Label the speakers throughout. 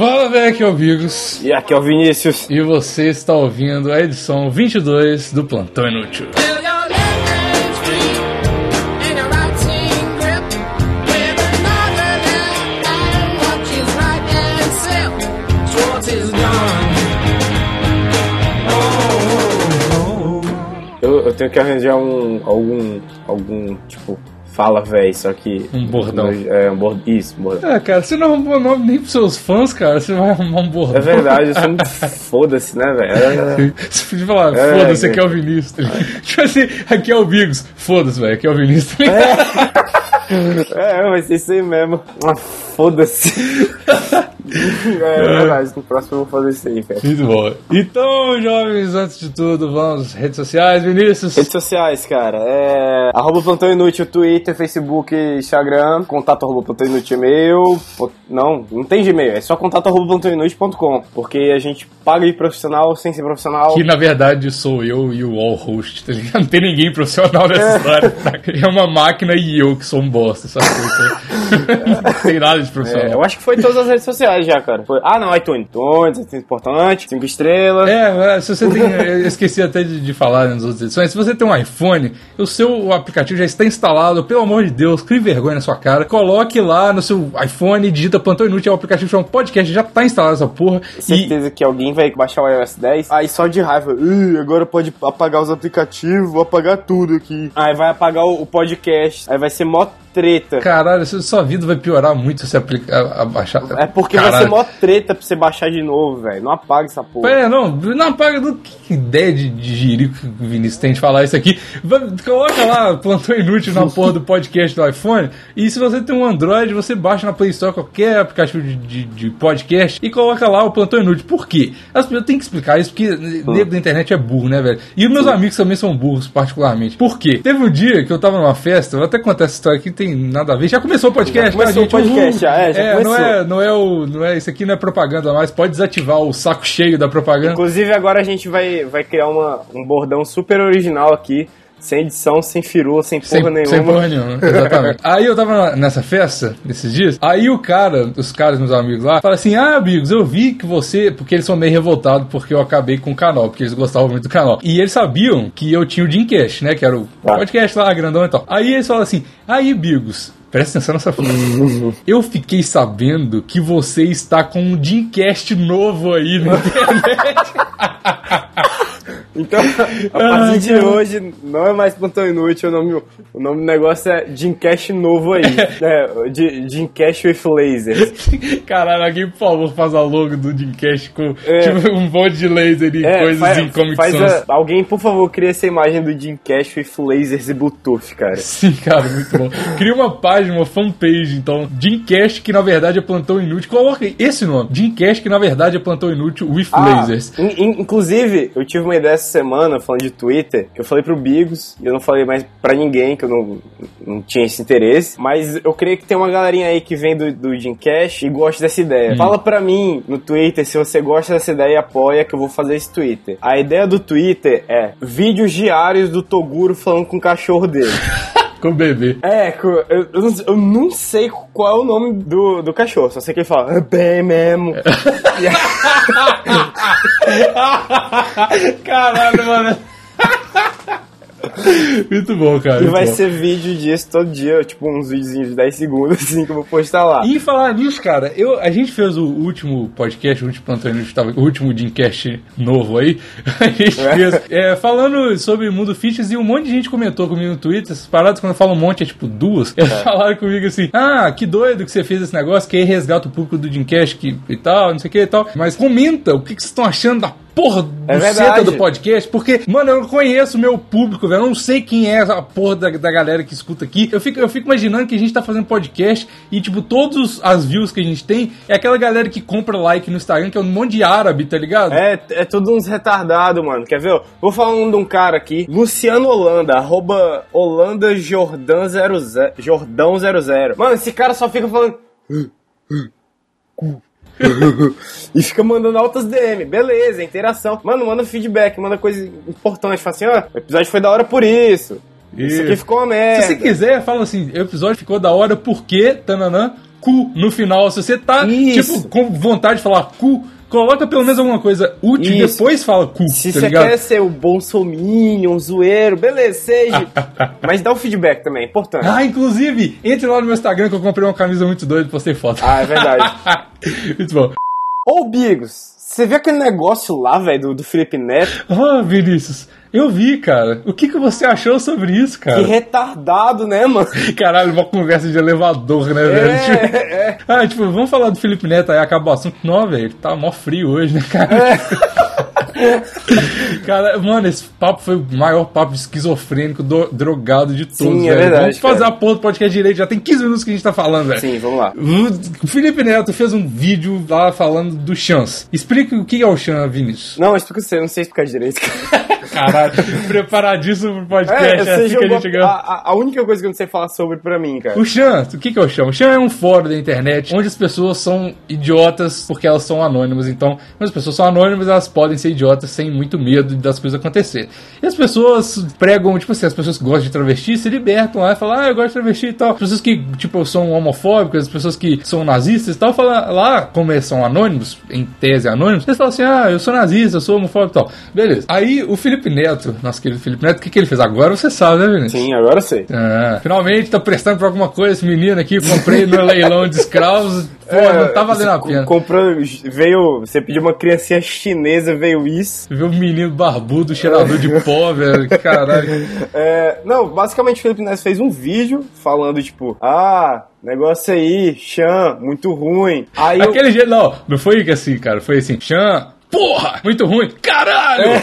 Speaker 1: Fala, velho, aqui é o Vigos.
Speaker 2: E aqui é o Vinícius.
Speaker 1: E você está ouvindo a edição 22 do Plantão Inútil.
Speaker 2: Eu, eu tenho que arranjar um. algum. algum, tipo, fala, velho, só que.
Speaker 1: Um bordão.
Speaker 2: É, um bordão. Isso, um bordão.
Speaker 1: É, cara, você não arrumou nome nem pros seus fãs, cara. Você vai arrumar um bordão.
Speaker 2: É verdade, eu sou muito foda-se, né, velho?
Speaker 1: Você podia falar,
Speaker 2: É,
Speaker 1: foda-se,
Speaker 2: é.
Speaker 1: aqui é o Vinícius. tá? Tipo assim, aqui é o Bigos. Foda-se, velho, aqui é o Vinícius. tá?
Speaker 2: É, vai ser isso aí mesmo. Foda-se. é, é verdade, no próximo eu vou fazer isso aí, cara.
Speaker 1: Muito bom. Então, jovens, antes de tudo, vamos às redes sociais, Vinícius.
Speaker 2: Redes sociais, cara, é. Arroba Plantão Inútil, Twitter, Facebook, Instagram, contato arroba Plantão Inútil e-mail. Não, não tem Gmail, é só contato arroba plantãoinútil.com. Porque a gente paga de profissional sem ser profissional.
Speaker 1: Que na verdade sou eu e o All Host, tá ligado? Não tem ninguém profissional nessa história. tá? É uma máquina e eu que sou um bosta, sabe? Então, não tem nada de
Speaker 2: É,
Speaker 1: profissional.
Speaker 2: eu acho que foi todas as redes sociais já, cara. Foi- ah, não, iTunes. iTunes, é importante, cinco estrelas.
Speaker 1: É, é, se você tem. Eu esqueci até de, de falar nas outras edições. Se você tem um iPhone, o seu aplicativo já está instalado, pelo amor de Deus, crie vergonha na sua cara. Coloque lá no seu iPhone, digita Plantão Inútil, é um aplicativo chama podcast, já tá instalado essa porra. E
Speaker 2: Certeza que alguém vai baixar o iOS 10, aí só de raiva, "Ih, agora pode apagar os aplicativos, vou apagar tudo aqui. Aí vai apagar o, o podcast, aí vai ser mó treta.
Speaker 1: Caralho, sua vida vai piorar muito se você aplicar, abaixar.
Speaker 2: É porque vai
Speaker 1: Caralho.
Speaker 2: ser mó treta pra você baixar de novo, velho. Não apaga essa porra.
Speaker 1: É, não, não apaga do que ideia de, de jirico que o Vinícius tem de falar isso aqui. Vai- coloca lá, plantão inútil na porra do podcast do iPhone. E se você tem um Android, você baixa na Play Store qualquer aplicativo de, de- de podcast e coloca lá o plantão inútil. Por quê? As pessoas têm que explicar isso, porque nego da internet é burro, né, velho? E os meus amigos também são burros, particularmente. Por quê? Teve um dia que eu tava numa festa, eu vou até contar essa história aqui, tem nada a ver. Já começou o podcast,
Speaker 2: Já começou
Speaker 1: tá,
Speaker 2: o podcast, já, é, já
Speaker 1: não
Speaker 2: começou.
Speaker 1: é, não é o. Não é, isso aqui não é propaganda mais. Pode desativar o saco cheio da propaganda.
Speaker 2: Inclusive agora a gente vai, vai criar uma, um bordão super original aqui, sem edição, sem firula, sem porra
Speaker 1: Sem,
Speaker 2: nenhuma.
Speaker 1: sem porra nenhuma, exatamente. aí eu tava nessa festa, nesses dias, aí o cara, os caras, meus amigos lá, fala assim: Ah, amigos, eu vi que você. Porque eles são meio revoltados porque eu acabei com o canal, porque eles gostavam muito do canal. E eles sabiam que eu tinha o Dreamcast, né? Que era o
Speaker 2: Ah.
Speaker 1: podcast lá, grandão e tal. Aí eles falam assim: Aí, Bigos. Presta atenção nessa frase. Eu fiquei sabendo que você está com um Dreamcast novo aí na internet.
Speaker 2: Então, a partir de hoje, não é mais plantão inútil, o nome, o nome do negócio é Dreamcast novo aí. é, de- Dreamcast with lasers.
Speaker 1: Caralho, alguém, por favor, faz a logo do Dreamcast com
Speaker 2: É.
Speaker 1: tipo, um monte de laser e
Speaker 2: É,
Speaker 1: coisas
Speaker 2: faz,
Speaker 1: em Comic
Speaker 2: faz a- alguém, por favor, cria essa imagem do Dreamcast with lasers e Bluetooth, cara.
Speaker 1: Sim, cara, muito bom. Cria uma página, uma fanpage, então. Dreamcast, que na verdade é plantão inútil. Coloca esse nome. Dreamcast, que na verdade é plantão inútil with
Speaker 2: Ah,
Speaker 1: lasers.
Speaker 2: in- in- inclusive, eu tive uma ideia essa semana, falando de Twitter, eu falei pro Bigos, e eu não falei mais pra ninguém, que eu não, não tinha esse interesse, mas eu creio que tem uma galerinha aí que vem do, do Dreamcast e gosta dessa
Speaker 1: Hum.
Speaker 2: ideia. Fala pra mim no Twitter se você gosta dessa ideia e apoia que eu vou fazer esse Twitter. A ideia do Twitter é vídeos diários do Toguro falando com o cachorro dele.
Speaker 1: Com o bebê.
Speaker 2: É, eu, eu, não, sei qual é o nome do, do cachorro, só sei que ele fala, é bem mesmo.
Speaker 1: Caralho, mano. Muito bom, cara.
Speaker 2: E vai
Speaker 1: bom.
Speaker 2: ser vídeo disso todo dia, tipo uns videozinhos de 10 segundos, assim, que eu vou postar lá.
Speaker 1: E falar nisso, cara, eu, a gente fez o último podcast, o último plantão inútil, tava- o último Dreamcast novo aí. A gente
Speaker 2: É.
Speaker 1: fez é, falando sobre mundo fitness e um monte de gente comentou comigo no Twitter. Essas paradas, quando eu falo um monte, é tipo duas. Eles falaram comigo assim: Ah, que doido que você fez esse negócio, que aí resgata o público do Dreamcast que, e tal, não sei o que e tal. Mas comenta o que, que vocês estão achando da porra do
Speaker 2: É
Speaker 1: seta do podcast, porque, mano, eu não conheço o meu público, velho. Eu não sei quem é a porra da, da galera que escuta aqui. Eu fico, eu fico imaginando que a gente tá fazendo podcast e, tipo, todas as views que a gente tem é aquela galera que compra like no Instagram, que é um monte de árabe, tá ligado?
Speaker 2: É, é tudo uns retardados, mano. Quer ver? Vou falar um de um cara aqui, Luciano Holanda, arroba Holanda Jordan 00, Jordão 00. Mano, esse cara só fica falando. e fica mandando altas DM. Beleza, interação. Mano, manda feedback, manda coisa importante. Fala assim, ó, o episódio foi da hora por isso. Isso aqui ficou uma merda.
Speaker 1: Se você quiser, fala assim, o episódio ficou da hora porque, tananã, cu no final. Se você tá,
Speaker 2: Isso.
Speaker 1: tipo, com vontade de falar cu, coloca pelo menos alguma coisa útil e depois fala cu,
Speaker 2: Se
Speaker 1: tá
Speaker 2: você
Speaker 1: ligado?
Speaker 2: quer ser o bolsominion, um zoeiro, beleza, seja. Mas dá o feedback também, é importante.
Speaker 1: Ah, inclusive, entre lá no meu Instagram que eu comprei uma camisa muito doida e postei foto.
Speaker 2: Ah, é verdade.
Speaker 1: muito bom.
Speaker 2: Ô, Bigos, você viu aquele negócio lá, velho, do, do Felipe Neto?
Speaker 1: Ah, Vinícius, eu vi, cara. O que, que você achou sobre isso,
Speaker 2: Que
Speaker 1: cara?
Speaker 2: retardado, né, mano?
Speaker 1: Caralho, uma conversa de elevador, né, velho? Tipo,
Speaker 2: É, é.
Speaker 1: Ah, tipo, vamos falar do Felipe Neto aí, acaba o assunto. Não, velho, ele tá mó frio hoje, né, cara? cara, mano, esse papo foi o maior papo esquizofrênico, do- drogado de todos,
Speaker 2: Sim, é
Speaker 1: velho.
Speaker 2: verdade,
Speaker 1: Vamos fazer
Speaker 2: cara.
Speaker 1: a porra do podcast direito, já tem 15 minutos que a gente tá falando, velho.
Speaker 2: Sim, vamos lá.
Speaker 1: O Felipe Neto fez um vídeo lá falando do Chance. Explica o que é o Chance, Vinícius.
Speaker 2: Não, explica você, eu não sei explicar direito.
Speaker 1: Caralho, preparadíssimo pro podcast,
Speaker 2: É,
Speaker 1: é, assim que a gente
Speaker 2: a,
Speaker 1: ganha.
Speaker 2: a- a única coisa que eu não sei falar sobre pra mim, cara.
Speaker 1: O Chan, o que, que é o Chan? O Chan é um fórum da internet onde as pessoas são idiotas porque elas são anônimas. Então, quando as pessoas são anônimas, elas podem ser idiotas sem muito medo das coisas acontecerem. E as pessoas pregam, tipo assim, as pessoas que gostam de travesti se libertam lá e falam, ah, eu gosto de travesti e tal. As pessoas que, tipo, são homofóbicas, as pessoas que são nazistas e tal, falam lá, como eles são anônimos, em tese anônimos, eles falam assim, ah, eu sou nazista, eu sou homofóbico e tal. Beleza. Aí o Felipe Neto, nosso querido Felipe Neto, o que, que ele fez? Agora você sabe, né, Vinícius?
Speaker 2: Sim, agora eu sei.
Speaker 1: Ah, finalmente tá prestando pra alguma coisa esse menino aqui, comprei no leilão de escravos. Pô, não tá valendo a
Speaker 2: É,
Speaker 1: pena.
Speaker 2: Comprou, veio, você pediu uma criancinha chinesa, veio isso.
Speaker 1: Viu um menino barbudo, cheirador de pó, velho. Caralho.
Speaker 2: É, não, basicamente o Felipe Neto fez um vídeo falando, tipo, ah, negócio aí, Chan, muito ruim. Aí eu-
Speaker 1: Aquele jeito, não, não foi assim, cara. Foi assim, Chan, porra, muito ruim, caralho!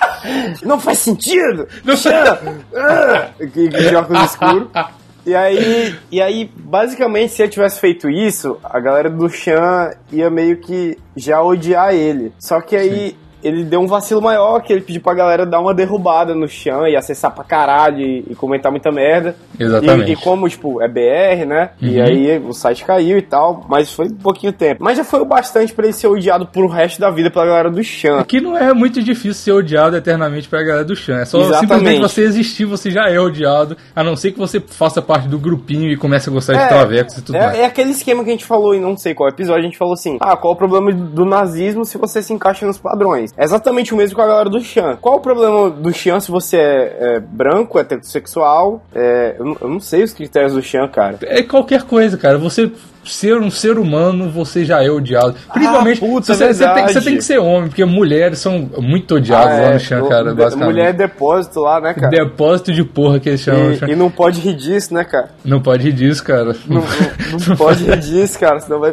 Speaker 2: não faz sentido!
Speaker 1: Não-
Speaker 2: Chan! ah, que, que de óculos escuro. E aí, e aí, basicamente, se eu tivesse feito isso, a galera do Chan ia meio que já odiar ele. Só que aí ele deu um vacilo maior, que ele pediu pra galera dar uma derrubada no Chan e acessar pra caralho e, e comentar muita merda.
Speaker 1: Exatamente.
Speaker 2: E, e como, tipo, é BR, né? E
Speaker 1: Uhum.
Speaker 2: aí o site caiu e tal, mas foi um pouquinho tempo. Mas já foi o bastante pra ele ser odiado pro resto da vida pela galera do Chan.
Speaker 1: Aqui não é muito difícil ser odiado eternamente pra galera do Chan. É só
Speaker 2: Exatamente.
Speaker 1: simplesmente você existir, você já é odiado. A não ser que você faça parte do grupinho e comece a gostar de
Speaker 2: É,
Speaker 1: travecos e tudo mais.
Speaker 2: É, é aquele esquema que a gente falou em não sei qual episódio, a gente falou assim: ah, qual o problema do nazismo se você se encaixa nos padrões? É exatamente o mesmo com a galera do Chan. Qual o problema do Chan se você é, é branco, heterossexual? É, eu, eu não sei os critérios do Chan, cara.
Speaker 1: É qualquer coisa, cara. Você ser um ser humano, você já é odiado. Principalmente,
Speaker 2: puta,
Speaker 1: você,
Speaker 2: é
Speaker 1: você tem, você tem que ser homem, porque mulheres são muito odiadas
Speaker 2: Ah,
Speaker 1: lá
Speaker 2: é,
Speaker 1: no chão,
Speaker 2: o-
Speaker 1: cara,
Speaker 2: de-. Mulher é depósito lá, né, cara?
Speaker 1: Depósito de porra que eles chamam.
Speaker 2: E, e não pode rir disso, né, cara?
Speaker 1: Não pode rir disso, cara.
Speaker 2: Não, não- não pode rir disso, cara, senão vai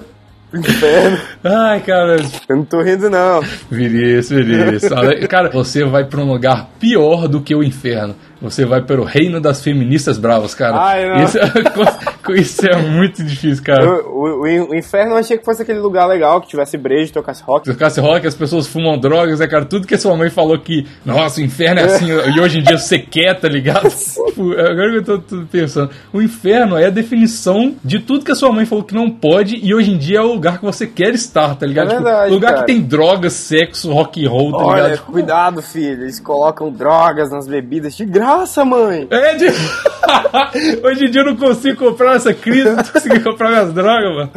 Speaker 2: inferno.
Speaker 1: Ai, cara,
Speaker 2: Eu não tô rindo, não.
Speaker 1: Vinícius, Vinícius. Cara, você vai pra um lugar pior do que o inferno. Você vai para o reino das feministas bravas, cara.
Speaker 2: Ai, não.
Speaker 1: Isso, é, isso é muito difícil, cara.
Speaker 2: O, o- o- inferno eu achei que fosse aquele lugar legal, que tivesse brejo, tocasse rock.
Speaker 1: Se tocasse rock, as pessoas fumam drogas, né, cara? Tudo que a sua mãe falou que, nossa, o inferno é assim, e hoje em dia você quer, tá ligado? Pô, Agora que eu tô, tô pensando. O inferno é a definição de tudo que a sua mãe falou que não pode, e hoje em dia é o lugar que você quer estar, tá ligado?
Speaker 2: É
Speaker 1: Tipo,
Speaker 2: verdade,
Speaker 1: lugar
Speaker 2: cara.
Speaker 1: que tem drogas, sexo, rock and roll, tá
Speaker 2: Olha,
Speaker 1: ligado? Tipo,
Speaker 2: cuidado, filho. Eles colocam drogas nas bebidas de graça, mãe.
Speaker 1: É de... Hoje em dia eu não consigo comprar essa crise, não consigo comprar minhas drogas, mano.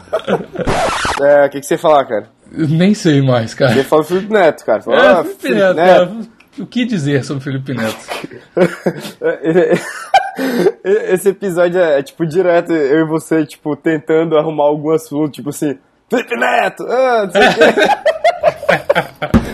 Speaker 2: É, o que, que você ia falar, cara?
Speaker 1: Eu nem sei mais, cara.
Speaker 2: Você falou Felipe Neto, cara. Falou,
Speaker 1: É,
Speaker 2: ah,
Speaker 1: Felipe Neto, cara. O que dizer sobre Felipe Neto?
Speaker 2: Esse episódio é, é, tipo direto eu e você, tipo, tentando arrumar algum assunto, tipo assim, Felipe Neto! Ah, não sei o quê.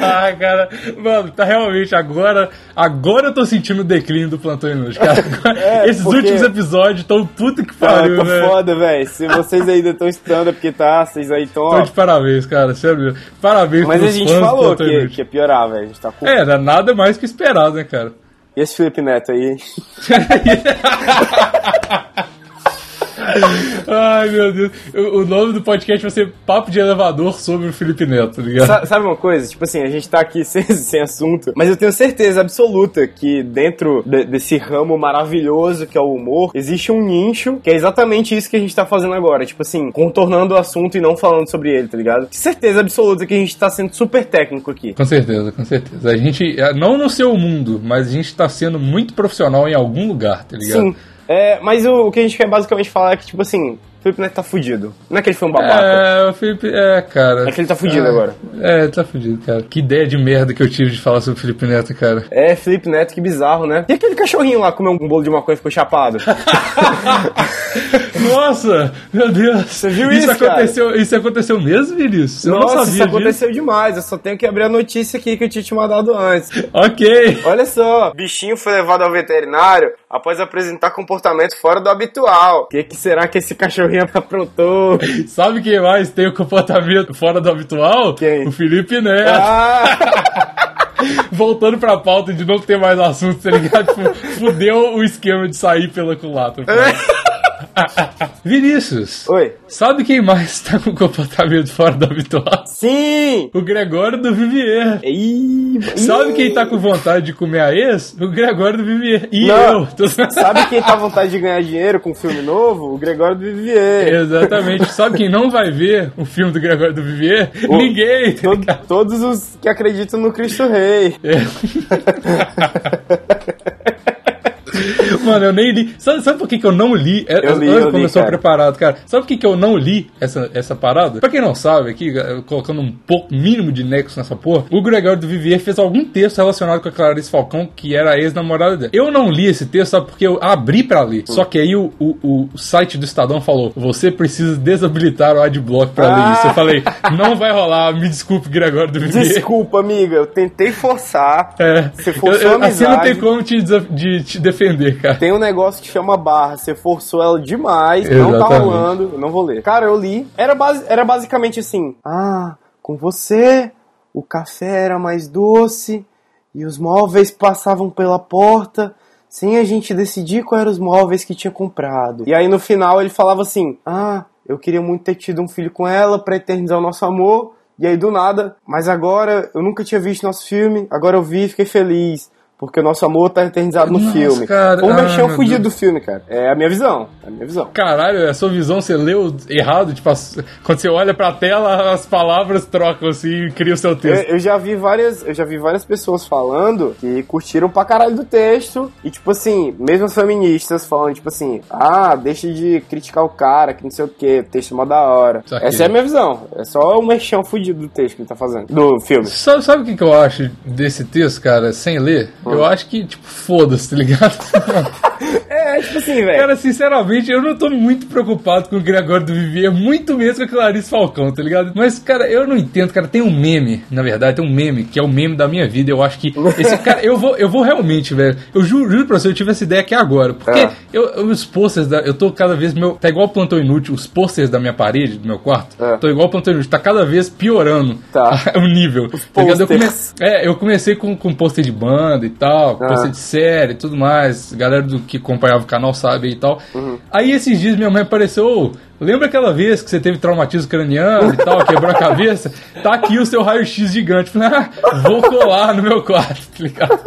Speaker 1: Ah, cara, mano, tá realmente agora. Agora eu tô sentindo o declínio do plantão inútil, cara.
Speaker 2: É,
Speaker 1: esses
Speaker 2: porque-
Speaker 1: últimos episódios tão puta que
Speaker 2: Ah,
Speaker 1: pariu,
Speaker 2: tô
Speaker 1: né?
Speaker 2: foda, velho. Se vocês ainda estão estudando é porque tá, vocês aí estão.
Speaker 1: Tô de parabéns, cara, sério. Parabéns
Speaker 2: Mas a gente falou que, que ia piorar, velho. A gente tá com.
Speaker 1: É, era nada mais que esperado, né, cara?
Speaker 2: E esse Felipe Neto aí?
Speaker 1: Ai, meu Deus. O, nome do podcast vai ser Papo de Elevador sobre o Felipe Neto, tá ligado?
Speaker 2: Sa- Sabe uma coisa? Tipo assim, a gente tá aqui sem, sem assunto, mas eu tenho certeza absoluta que dentro de- desse ramo maravilhoso que é o humor, existe um nicho que é exatamente isso que a gente tá fazendo agora. Tipo assim, contornando o assunto e não falando sobre ele, tá ligado? Certeza absoluta que a gente tá sendo super técnico aqui.
Speaker 1: Com certeza, com certeza. A gente, é, não no seu mundo, mas a gente tá sendo muito profissional em algum lugar, tá ligado?
Speaker 2: Sim. É, mas o, o que a gente quer basicamente falar é que, tipo assim, Felipe Neto tá fudido. Não é que ele foi um babaca.
Speaker 1: É, o Felipe. É, cara.
Speaker 2: É que ele tá fudido
Speaker 1: É.
Speaker 2: agora.
Speaker 1: É, ele tá fudido, cara. Que ideia de merda que eu tive de falar sobre o Felipe Neto, cara.
Speaker 2: É, Felipe Neto, que bizarro, né? E aquele cachorrinho lá comeu um bolo de maconha e ficou chapado?
Speaker 1: Nossa, meu Deus. Você
Speaker 2: viu isso, cara?
Speaker 1: aconteceu, Isso aconteceu mesmo, Vinícius? Eu não
Speaker 2: Nossa,
Speaker 1: sabia
Speaker 2: isso
Speaker 1: disso.
Speaker 2: aconteceu demais. Eu só tenho que abrir a notícia aqui que eu tinha te mandado antes.
Speaker 1: Ok.
Speaker 2: Olha só, bichinho foi levado ao veterinário após apresentar comportamento fora do habitual. O que, que será que esse cachorrinho aprontou?
Speaker 1: Sabe quem mais tem o comportamento fora do habitual?
Speaker 2: Quem?
Speaker 1: O Felipe Neto.
Speaker 2: Ah!
Speaker 1: Voltando pra pauta de não ter mais assunto, tá ligado? Tipo, Fudeu o esquema de sair pela culatra. Vinícius,
Speaker 2: Oi.
Speaker 1: sabe quem mais tá com comportamento fora do habitual?
Speaker 2: Sim!
Speaker 1: O Gregório do Vivier.
Speaker 2: Ih,
Speaker 1: Sabe quem tá com vontade de comer a ex? O Gregório do Vivier. E
Speaker 2: Não.
Speaker 1: eu. Tô-
Speaker 2: Sabe quem tá à vontade de ganhar dinheiro com um filme novo? O Gregório do Vivier.
Speaker 1: Exatamente. Sabe quem não vai ver o filme do Gregório do Vivier?
Speaker 2: O-
Speaker 1: Ninguém. tá
Speaker 2: todos os que acreditam no Cristo Rei.
Speaker 1: É. Mano, eu nem li. Sabe, sabe por que, que eu não li? É,
Speaker 2: Eu li,
Speaker 1: Olha
Speaker 2: eu
Speaker 1: como
Speaker 2: li,
Speaker 1: eu sou
Speaker 2: cara.
Speaker 1: preparado, cara. Sabe por que, que eu não li essa, essa parada? Pra quem não sabe, aqui, colocando um pouco mínimo de nexo nessa porra, o Gregório do Vivier fez algum texto relacionado com a Clarice Falcão, que era a ex-namorada dela. Eu não li esse texto, sabe? Porque eu abri pra ler. Só que aí o, o, o site do Estadão falou: você precisa desabilitar o adblock pra ler
Speaker 2: Ah.
Speaker 1: isso. Eu falei: não vai rolar, me desculpe, Gregório do Vivier.
Speaker 2: Desculpa, amiga, eu tentei forçar.
Speaker 1: É.
Speaker 2: Você forçou
Speaker 1: Eu- eu-
Speaker 2: a
Speaker 1: assim não tem
Speaker 2: amizade.
Speaker 1: como te, de, te defender, cara.
Speaker 2: Tem um negócio que chama barra, você forçou ela demais, não tá
Speaker 1: Exatamente.
Speaker 2: rolando, eu não vou ler. Cara, eu li, era, basi- era basicamente assim: Ah, com você, o café era mais doce e os móveis passavam pela porta sem a gente decidir quais eram os móveis que tinha comprado. E aí no final ele falava assim: Ah, eu queria muito ter tido um filho com ela pra eternizar o nosso amor. E aí do nada, mas agora eu nunca tinha visto nosso filme, agora eu vi e fiquei feliz. Porque o nosso amor tá eternizado no
Speaker 1: Nossa,
Speaker 2: filme.
Speaker 1: cara.
Speaker 2: Ou
Speaker 1: Ah,
Speaker 2: mexeu
Speaker 1: meu
Speaker 2: fudido do filme, cara. É a minha visão. É a minha visão.
Speaker 1: Caralho, a sua visão, você leu errado? Tipo, quando você olha pra tela, as palavras trocam assim e cria o seu
Speaker 2: Eu,
Speaker 1: texto.
Speaker 2: eu já vi várias, eu já vi várias pessoas falando que curtiram pra caralho do texto e tipo assim, mesmo as feministas falando tipo assim, ah, deixa de criticar o cara, que não sei o que, o texto é mó da hora. Essa é a minha visão. É só o mexão fudido do texto que ele tá fazendo, do filme.
Speaker 1: Sabe, sabe o que, que eu acho desse texto, cara, sem ler? Eu acho que, tipo, foda-se, tá ligado?
Speaker 2: É, tipo assim, velho.
Speaker 1: Cara, sinceramente, eu não tô muito preocupado com o Gregório do Vivier, muito menos com a Clarice Falcão, tá ligado? Mas, cara, eu não entendo, cara, tem um meme, na verdade, tem um meme, que é o meme da minha vida, eu acho que esse cara, eu vou, eu vou realmente, velho, eu juro, juro pra você, eu tive essa ideia aqui agora, porque
Speaker 2: É.
Speaker 1: eu, eu- os posters, da, eu tô cada vez, meu, tá igual o Plantão Inútil, os posters da minha parede, do meu quarto,
Speaker 2: É.
Speaker 1: tô igual o Plantão Inútil, tá cada vez piorando
Speaker 2: Tá.
Speaker 1: o nível, tá ligado? Eu come- é, eu comecei com, com pôster de banda e tal,
Speaker 2: Ah.
Speaker 1: pôster de série e tudo mais. Galera do que acompanhava canal sabe aí e tal.
Speaker 2: Uhum.
Speaker 1: Aí esses dias minha mãe apareceu. "Ô, Lembra aquela vez que você teve traumatismo craniano e tal, quebrou a cabeça? Tá aqui o seu raio-x gigante. Falei, ah, vou colar no meu quarto, tá ligado?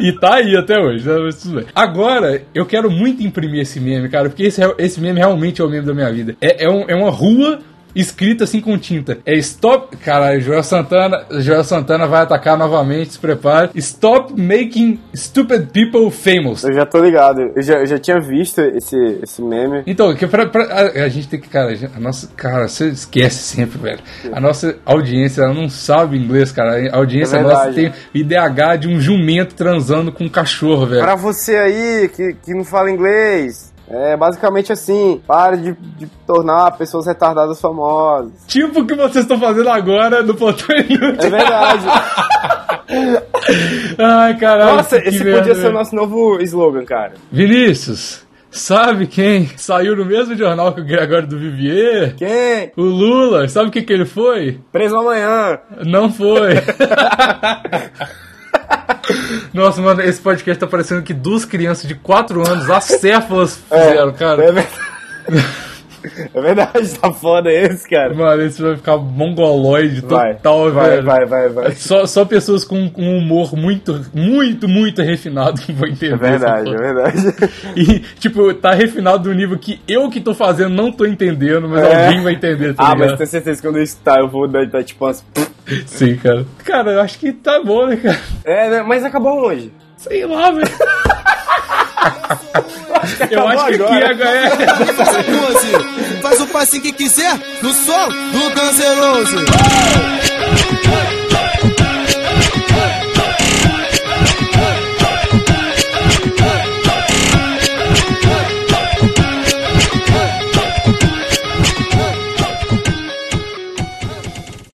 Speaker 1: E tá aí até hoje, né? Agora, eu quero muito imprimir esse meme, cara, porque esse, esse meme realmente é o meme da minha vida. É, é, um- é uma rua escrita assim com tinta. É stop. Caralho, Joel Santana. Joel Santana vai atacar novamente, se prepare. Stop making stupid people famous.
Speaker 2: Eu já tô ligado. Eu já, eu já tinha visto esse, esse meme.
Speaker 1: Então, que pra, pra- a, a gente tem que, cara, a nossa, cara, você esquece sempre, velho. A nossa audiência, ela não sabe inglês, cara. A audiência
Speaker 2: É
Speaker 1: nossa tem IDH de um jumento transando com um cachorro, velho.
Speaker 2: Pra você aí que, que não fala inglês, é basicamente assim: pare de, de tornar pessoas retardadas famosas.
Speaker 1: Tipo o que vocês estão fazendo agora no Plantão Inútil.
Speaker 2: É verdade.
Speaker 1: Ai, caralho.
Speaker 2: Nossa, esse podia ser o nosso novo slogan, cara.
Speaker 1: Vinícius, sabe quem saiu no mesmo jornal que o Gregório do Vivier?
Speaker 2: Quem?
Speaker 1: O Lula, sabe o que, que ele foi?
Speaker 2: Preso amanhã.
Speaker 1: Não foi. Nossa, mano, esse podcast tá parecendo que duas crianças de 4 anos acéfalas fizeram, cara.
Speaker 2: É verdade. É verdade, tá foda esse, cara.
Speaker 1: Mano, esse vai ficar mongoloide
Speaker 2: Vai,
Speaker 1: total,
Speaker 2: vai,
Speaker 1: velho.
Speaker 2: vai, vai, vai.
Speaker 1: Só, só pessoas com um humor muito, muito, muito refinado que vão entender.
Speaker 2: É verdade, é verdade.
Speaker 1: E, tipo, tá refinado do nível que eu que tô fazendo não tô entendendo, mas
Speaker 2: É.
Speaker 1: alguém vai entender, tá
Speaker 2: Ah,
Speaker 1: ligado?
Speaker 2: mas tenho certeza que quando eu estar eu vou dar, tipo umas.
Speaker 1: Sim, cara. Cara, eu acho que tá bom, né, cara?
Speaker 2: É, né? mas acabou onde?
Speaker 1: Sei lá, velho. eu acho que aqui
Speaker 2: agora.
Speaker 1: agora é
Speaker 3: assim que quiser, no som do canceroso.